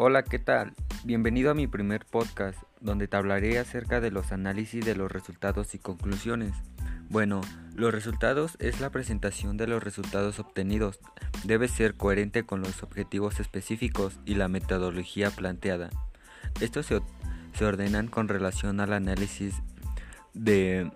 Hola, ¿qué tal? Bienvenido a mi primer podcast, donde te hablaré acerca de los análisis de los resultados y conclusiones. Bueno, los resultados es la presentación de los resultados obtenidos. Debe ser coherente con los objetivos específicos y la metodología planteada. Estos se, se ordenan con relación al análisis de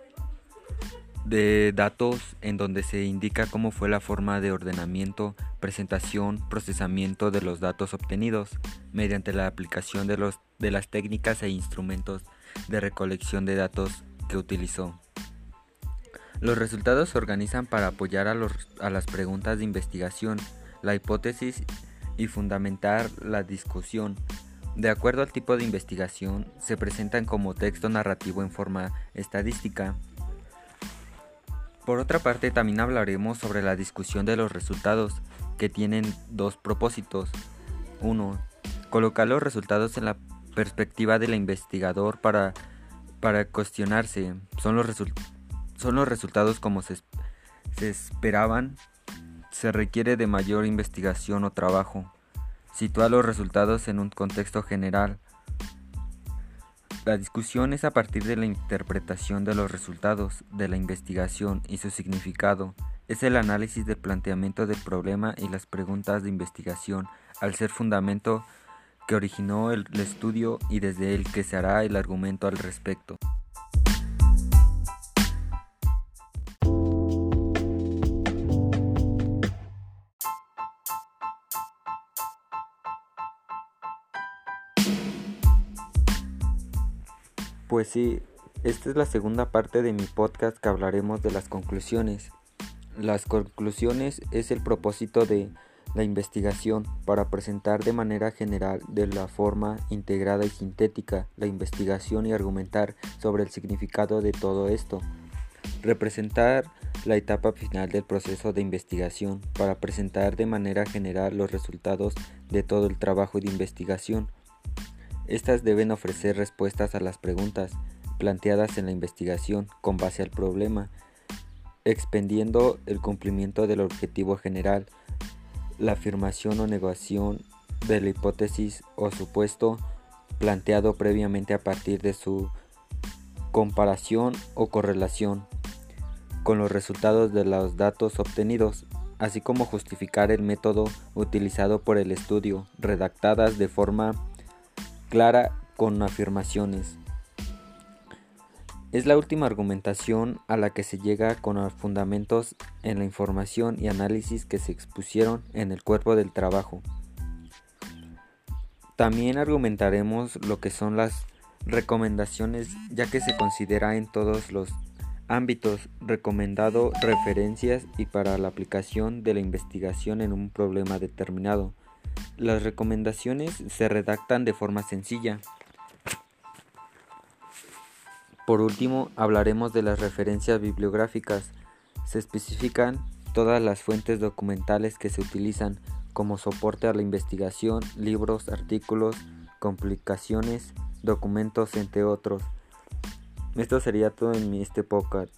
de datos en donde se indica cómo fue la forma de ordenamiento, presentación, procesamiento de los datos obtenidos mediante la aplicación de, los, de las técnicas e instrumentos de recolección de datos que utilizó. Los resultados se organizan para apoyar a, los, a las preguntas de investigación, la hipótesis y fundamentar la discusión. De acuerdo al tipo de investigación, se presentan como texto narrativo en forma estadística, por otra parte, también hablaremos sobre la discusión de los resultados, que tienen dos propósitos. Uno, colocar los resultados en la perspectiva del investigador para, para cuestionarse. ¿Son los, ¿Son los resultados como se, se esperaban? Se requiere de mayor investigación o trabajo. Situar los resultados en un contexto general la discusión es a partir de la interpretación de los resultados de la investigación y su significado. Es el análisis del planteamiento del problema y las preguntas de investigación al ser fundamento que originó el estudio y desde el que se hará el argumento al respecto. Pues sí, esta es la segunda parte de mi podcast que hablaremos de las conclusiones. Las conclusiones es el propósito de la investigación para presentar de manera general de la forma integrada y sintética la investigación y argumentar sobre el significado de todo esto. Representar la etapa final del proceso de investigación para presentar de manera general los resultados de todo el trabajo de investigación estas deben ofrecer respuestas a las preguntas planteadas en la investigación con base al problema, expendiendo el cumplimiento del objetivo general, la afirmación o negación de la hipótesis o supuesto planteado previamente a partir de su comparación o correlación con los resultados de los datos obtenidos, así como justificar el método utilizado por el estudio, redactadas de forma clara con afirmaciones. Es la última argumentación a la que se llega con los fundamentos en la información y análisis que se expusieron en el cuerpo del trabajo. También argumentaremos lo que son las recomendaciones ya que se considera en todos los ámbitos recomendado referencias y para la aplicación de la investigación en un problema determinado. Las recomendaciones se redactan de forma sencilla. Por último, hablaremos de las referencias bibliográficas. Se especifican todas las fuentes documentales que se utilizan como soporte a la investigación, libros, artículos, complicaciones, documentos, entre otros. Esto sería todo en este podcast.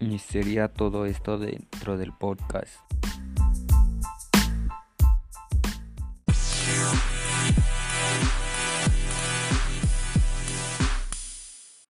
Y sería todo esto dentro del podcast.